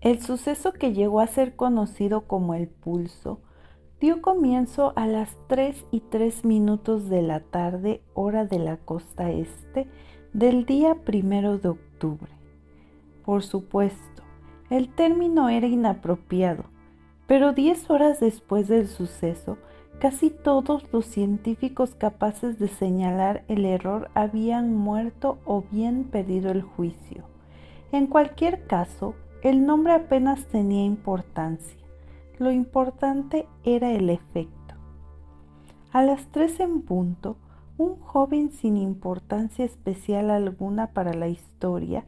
El suceso que llegó a ser conocido como el pulso dio comienzo a las 3 y 3 minutos de la tarde, hora de la costa este, del día primero de octubre. Por supuesto, el término era inapropiado, pero 10 horas después del suceso, casi todos los científicos capaces de señalar el error habían muerto o bien perdido el juicio. En cualquier caso, el nombre apenas tenía importancia. Lo importante era el efecto. A las tres en punto, un joven sin importancia especial alguna para la historia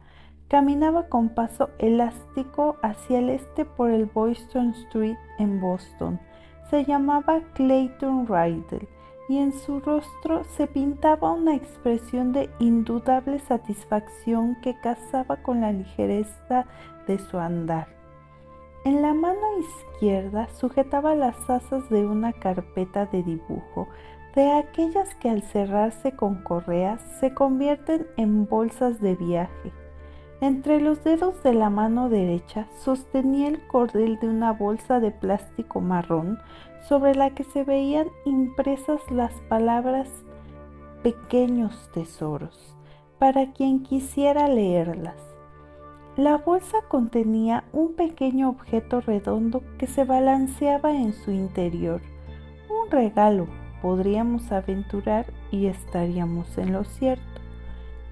caminaba con paso elástico hacia el este por el Boylston Street en Boston. Se llamaba Clayton Rydell y en su rostro se pintaba una expresión de indudable satisfacción que casaba con la ligereza de su andar. En la mano izquierda sujetaba las asas de una carpeta de dibujo, de aquellas que al cerrarse con correas se convierten en bolsas de viaje. Entre los dedos de la mano derecha sostenía el cordel de una bolsa de plástico marrón sobre la que se veían impresas las palabras pequeños tesoros, para quien quisiera leerlas. La bolsa contenía un pequeño objeto redondo que se balanceaba en su interior. Un regalo, podríamos aventurar y estaríamos en lo cierto.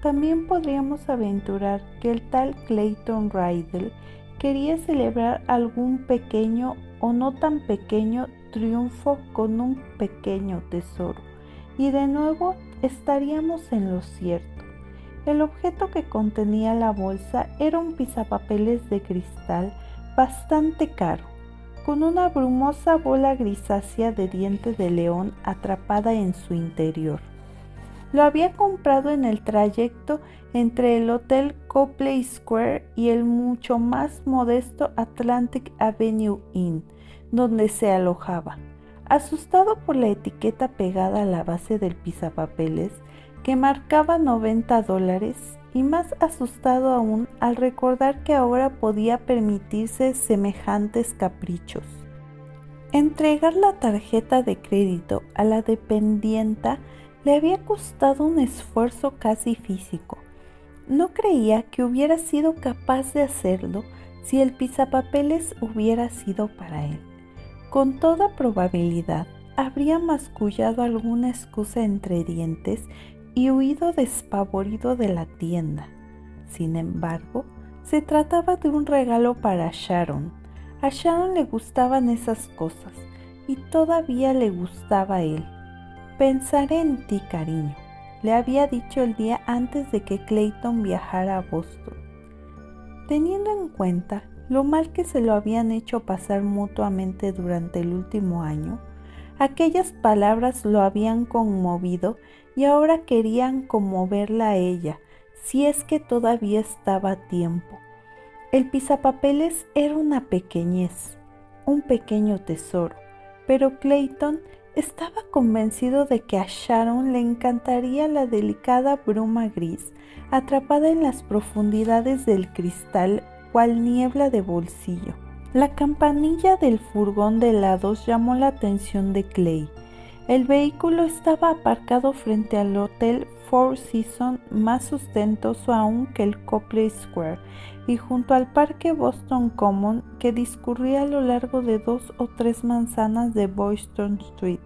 También podríamos aventurar que el tal Clayton Rydell quería celebrar algún pequeño o no tan pequeño triunfo con un pequeño tesoro. Y de nuevo estaríamos en lo cierto. El objeto que contenía la bolsa era un pisapapeles de cristal bastante caro, con una brumosa bola grisácea de diente de león atrapada en su interior. Lo había comprado en el trayecto entre el Hotel Copley Square y el mucho más modesto Atlantic Avenue Inn, donde se alojaba. Asustado por la etiqueta pegada a la base del pisapapeles, que marcaba 90 dólares y más asustado aún al recordar que ahora podía permitirse semejantes caprichos. Entregar la tarjeta de crédito a la dependienta le había costado un esfuerzo casi físico. No creía que hubiera sido capaz de hacerlo si el pisapapeles hubiera sido para él. Con toda probabilidad, habría mascullado alguna excusa entre dientes y huido despavorido de la tienda. Sin embargo, se trataba de un regalo para Sharon. A Sharon le gustaban esas cosas y todavía le gustaba él. Pensaré en ti, cariño, le había dicho el día antes de que Clayton viajara a Boston. Teniendo en cuenta lo mal que se lo habían hecho pasar mutuamente durante el último año, aquellas palabras lo habían conmovido y ahora querían conmoverla a ella, si es que todavía estaba a tiempo. El pisapapeles era una pequeñez, un pequeño tesoro, pero Clayton estaba convencido de que a Sharon le encantaría la delicada bruma gris, atrapada en las profundidades del cristal cual niebla de bolsillo. La campanilla del furgón de helados llamó la atención de Clay. El vehículo estaba aparcado frente al Hotel Four Seasons, más ostentoso aún que el Copley Square, y junto al Parque Boston Common que discurría a lo largo de dos o tres manzanas de Boylston Street.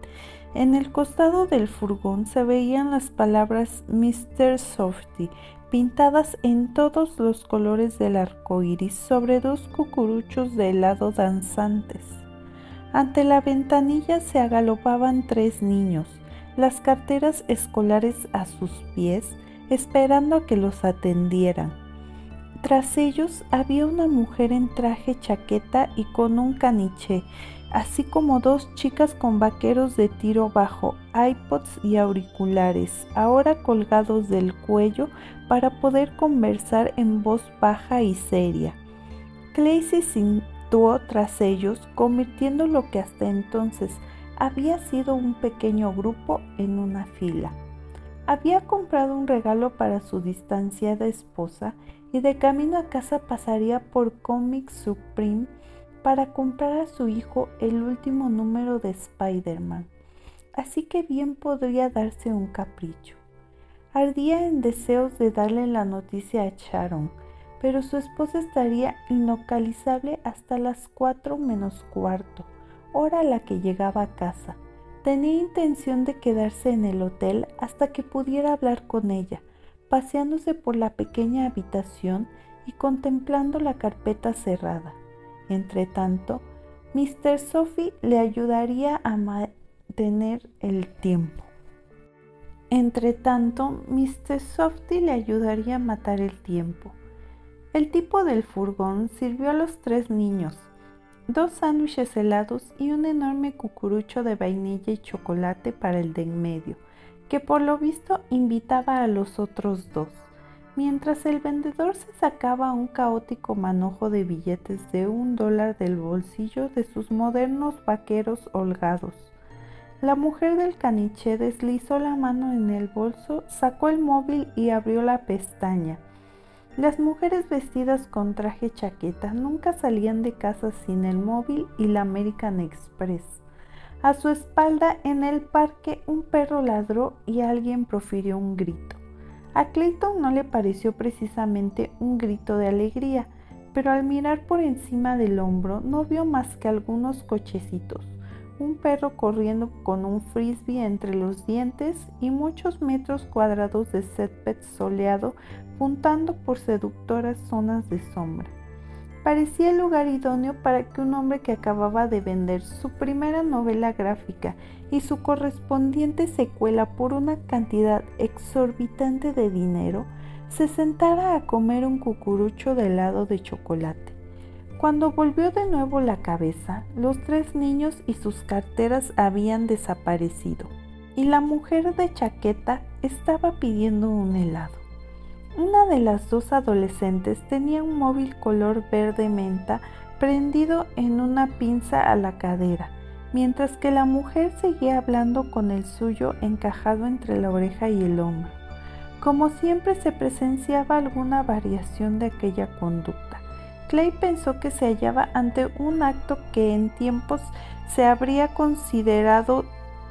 En el costado del furgón se veían las palabras Mr. Softy pintadas en todos los colores del arco iris sobre dos cucuruchos de helado danzantes. Ante la ventanilla se agalopaban tres niños, las carteras escolares a sus pies, esperando a que los atendieran. Tras ellos había una mujer en traje chaqueta y con un caniche, así como dos chicas con vaqueros de tiro bajo, iPods y auriculares, ahora colgados del cuello para poder conversar en voz baja y seria. Clay tras ellos, convirtiendo lo que hasta entonces había sido un pequeño grupo en una fila. Había comprado un regalo para su distanciada esposa y de camino a casa pasaría por Comic Supreme para comprar a su hijo el último número de Spider-Man. Así que bien podría darse un capricho. Ardía en deseos de darle la noticia a Sharon, pero su esposa estaría inlocalizable hasta las cuatro menos cuarto, hora a la que llegaba a casa. Tenía intención de quedarse en el hotel hasta que pudiera hablar con ella, paseándose por la pequeña habitación y contemplando la carpeta cerrada. Entre tanto, Mr. Sophie le ayudaría a mantener el tiempo. Entre tanto, Mr. Sophie le ayudaría a matar el tiempo. El tipo del furgón sirvió a los tres niños, dos sándwiches helados y un enorme cucurucho de vainilla y chocolate para el de en medio, que por lo visto invitaba a los otros dos mientras el vendedor se sacaba un caótico manojo de billetes de un dólar del bolsillo de sus modernos vaqueros holgados. La mujer del caniche deslizó la mano en el bolso, sacó el móvil y abrió la pestaña. Las mujeres vestidas con traje chaqueta nunca salían de casa sin el móvil y la American Express. A su espalda en el parque un perro ladró y alguien profirió un grito. A Clayton no le pareció precisamente un grito de alegría, pero al mirar por encima del hombro no vio más que algunos cochecitos, un perro corriendo con un frisbee entre los dientes y muchos metros cuadrados de césped soleado puntando por seductoras zonas de sombra parecía el lugar idóneo para que un hombre que acababa de vender su primera novela gráfica y su correspondiente secuela por una cantidad exorbitante de dinero se sentara a comer un cucurucho de helado de chocolate. Cuando volvió de nuevo la cabeza, los tres niños y sus carteras habían desaparecido y la mujer de chaqueta estaba pidiendo un helado. Una de las dos adolescentes tenía un móvil color verde menta prendido en una pinza a la cadera, mientras que la mujer seguía hablando con el suyo encajado entre la oreja y el hombro. Como siempre se presenciaba alguna variación de aquella conducta. Clay pensó que se hallaba ante un acto que en tiempos se habría considerado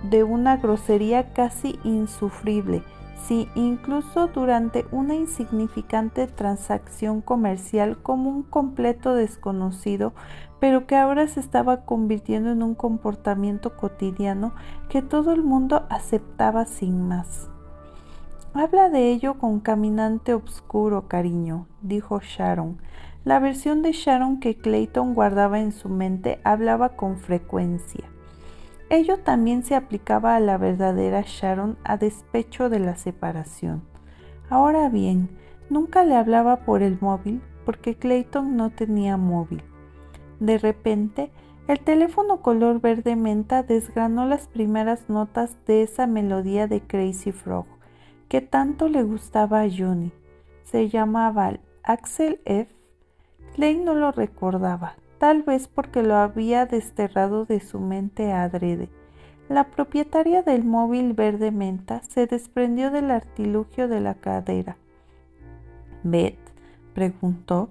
de una grosería casi insufrible, si incluso durante una insignificante transacción comercial como un completo desconocido, pero que ahora se estaba convirtiendo en un comportamiento cotidiano que todo el mundo aceptaba sin más. Habla de ello con caminante obscuro, cariño, dijo Sharon. La versión de Sharon que Clayton guardaba en su mente hablaba con frecuencia. Ello también se aplicaba a la verdadera Sharon a despecho de la separación. Ahora bien, nunca le hablaba por el móvil porque Clayton no tenía móvil. De repente, el teléfono color verde menta desgranó las primeras notas de esa melodía de Crazy Frog que tanto le gustaba a Johnny. Se llamaba Axel F. Clay no lo recordaba, tal vez porque lo había desterrado de su mente adrede. La propietaria del móvil verde menta se desprendió del artilugio de la cadera. Beth, preguntó,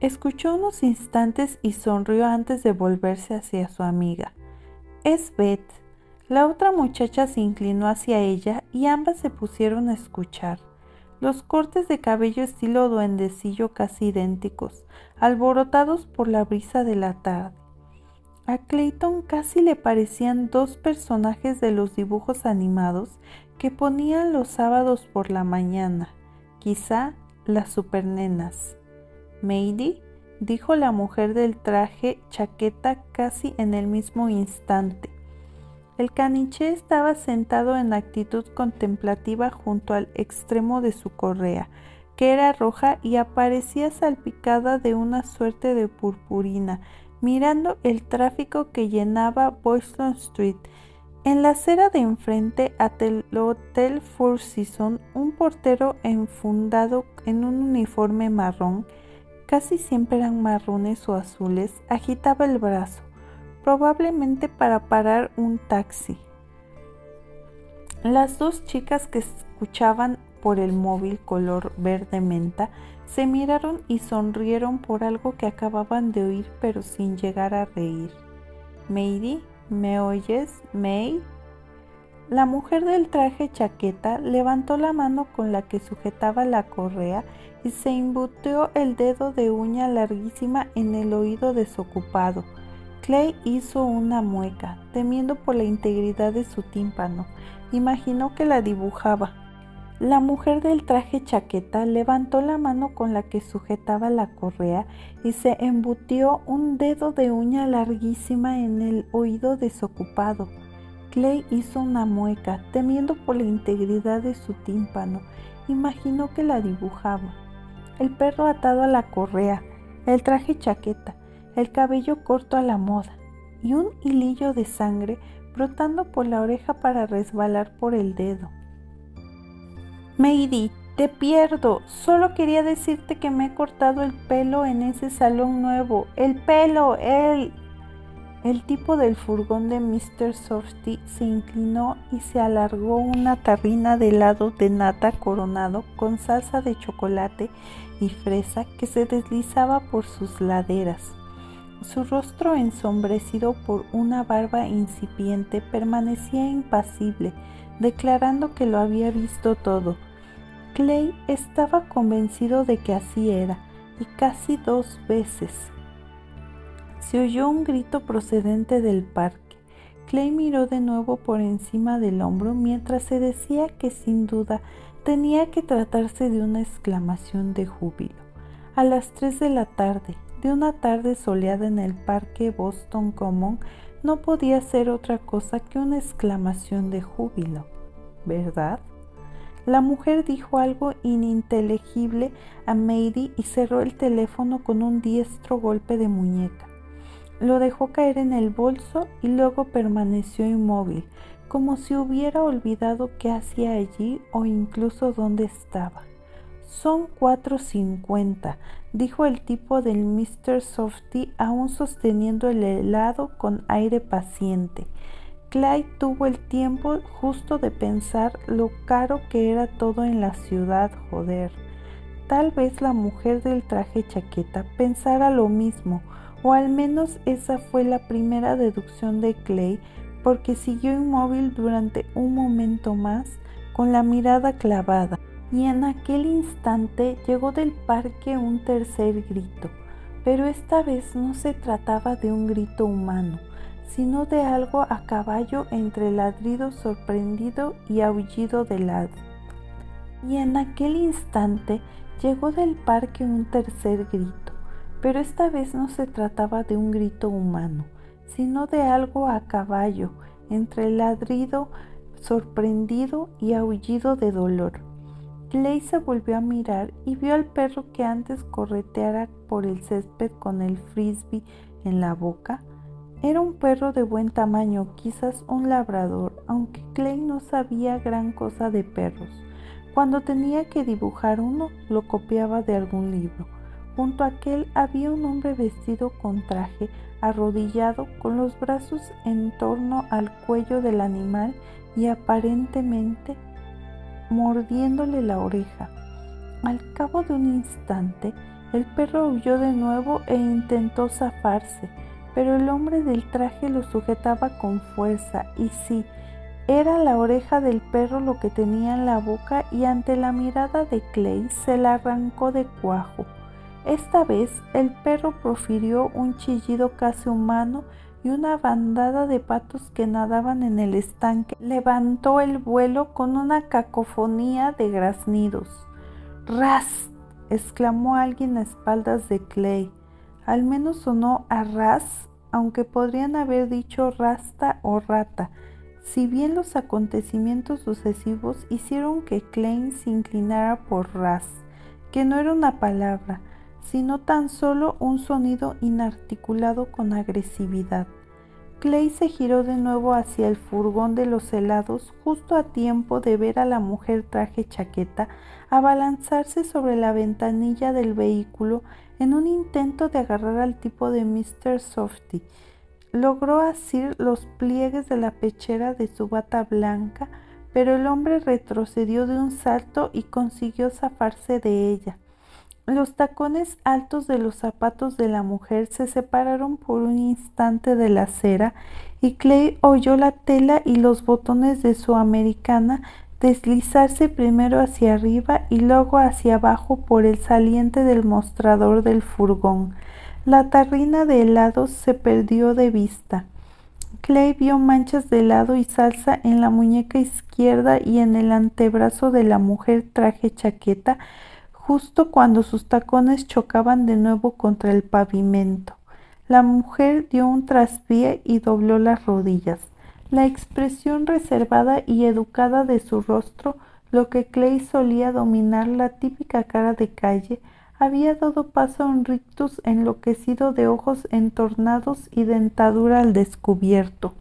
escuchó unos instantes y sonrió antes de volverse hacia su amiga. Es Beth. La otra muchacha se inclinó hacia ella y ambas se pusieron a escuchar los cortes de cabello estilo duendecillo casi idénticos, alborotados por la brisa de la tarde. A Clayton casi le parecían dos personajes de los dibujos animados que ponían los sábados por la mañana, quizá las supernenas. Mady, dijo la mujer del traje chaqueta casi en el mismo instante. El caniche estaba sentado en actitud contemplativa junto al extremo de su correa, que era roja y aparecía salpicada de una suerte de purpurina, mirando el tráfico que llenaba Boston Street. En la acera de enfrente el Hotel Four Seasons, un portero enfundado en un uniforme marrón, casi siempre eran marrones o azules, agitaba el brazo probablemente para parar un taxi. Las dos chicas que escuchaban por el móvil color verde menta Se miraron y sonrieron por algo que acababan de oír pero sin llegar a reír. Mady, ¿me oyes, May? La mujer del traje chaqueta levantó la mano con la que sujetaba la correa y se embutió el dedo de uña larguísima en el oído desocupado. Clay hizo una mueca, temiendo por la integridad de su tímpano. Imaginó que la dibujaba. La mujer del traje chaqueta levantó la mano con la que sujetaba la correa y se embutió un dedo de uña larguísima en el oído desocupado. Clay hizo una mueca, temiendo por la integridad de su tímpano. Imaginó que la dibujaba. El perro atado a la correa, el traje chaqueta, el cabello corto a la moda y un hilillo de sangre brotando por la oreja para resbalar por el dedo. Mady, te pierdo. Solo quería decirte que me he cortado el pelo en ese salón nuevo. El pelo, el... El tipo del furgón de Mr. Softy se inclinó y se alargó una tarrina de helado de nata coronado con salsa de chocolate y fresa que se deslizaba por sus laderas. Su rostro ensombrecido por una barba incipiente permanecía impasible, declarando que lo había visto todo. Clay estaba convencido de que así era, y casi dos veces se oyó un grito procedente del parque. Clay miró de nuevo por encima del hombro mientras se decía que sin duda tenía que tratarse de una exclamación de júbilo. A las tres de la tarde, de una tarde soleada en el parque Boston Common, no podía ser otra cosa que una exclamación de júbilo, ¿verdad? La mujer dijo algo ininteligible a Mady y cerró el teléfono con un diestro golpe de muñeca. Lo dejó caer en el bolso y luego permaneció inmóvil, como si hubiera olvidado qué hacía allí o incluso dónde estaba. Son cuatro cincuenta, dijo el tipo del Mr. Softy aún sosteniendo el helado con aire paciente. Clyde tuvo el tiempo justo de pensar lo caro que era todo en la ciudad, joder. Tal vez la mujer del traje chaqueta pensara lo mismo, o al menos esa fue la primera deducción de Clay, porque siguió inmóvil durante un momento más con la mirada clavada, y en aquel instante llegó del parque un tercer grito, pero esta vez no se trataba de un grito humano, sino de algo a caballo entre ladrido sorprendido y aullido de lado. Y en aquel instante llegó del parque un tercer grito pero esta vez no se trataba de un grito humano, sino de algo a caballo, entre ladrido sorprendido y aullido de dolor. Se volvió a mirar y vio al perro que antes correteara por el césped con el frisbee en la boca. Era un perro de buen tamaño, quizás un labrador, aunque Clay no sabía gran cosa de perros. Cuando tenía que dibujar uno, lo copiaba de algún libro. Junto a aquel había un hombre vestido con traje, arrodillado, con los brazos en torno al cuello del animal y aparentemente mordiéndole la oreja. Al cabo de un instante, el perro huyó de nuevo e intentó zafarse, pero el hombre del traje lo sujetaba con fuerza y sí, era la oreja del perro lo que tenía en la boca y ante la mirada de Clay se la arrancó de cuajo. Esta vez el perro profirió un chillido casi humano y una bandada de patos que nadaban en el estanque levantó el vuelo con una cacofonía de graznidos. ¡Ras! exclamó alguien a espaldas de Clay. Al menos sonó a ras, aunque podrían haber dicho rasta o rata, si bien los acontecimientos sucesivos hicieron que Clay se inclinara por ras, que no era una palabra, sino tan solo un sonido inarticulado con agresividad. Clay se giró de nuevo hacia el furgón de los helados justo a tiempo de ver a la mujer traje chaqueta abalanzarse sobre la ventanilla del vehículo en un intento de agarrar al tipo de Mr. Softy. Logró asir los pliegues de la pechera de su bata blanca, pero el hombre retrocedió de un salto y consiguió zafarse de ella. Los tacones altos de los zapatos de la mujer se separaron por un instante de la acera y Clay oyó la tela y los botones de su americana deslizarse primero hacia arriba y luego hacia abajo por el saliente del mostrador del furgón. La tarrina de helados se perdió de vista. Clay vio manchas de helado y salsa en la muñeca izquierda y en el antebrazo de la mujer traje chaqueta justo cuando sus tacones chocaban de nuevo contra el pavimento. La mujer dio un traspié y dobló las rodillas. La expresión reservada y educada de su rostro, lo que Clay solía dominar la típica cara de calle, había dado paso a un rictus enloquecido de ojos entornados y dentadura al descubierto.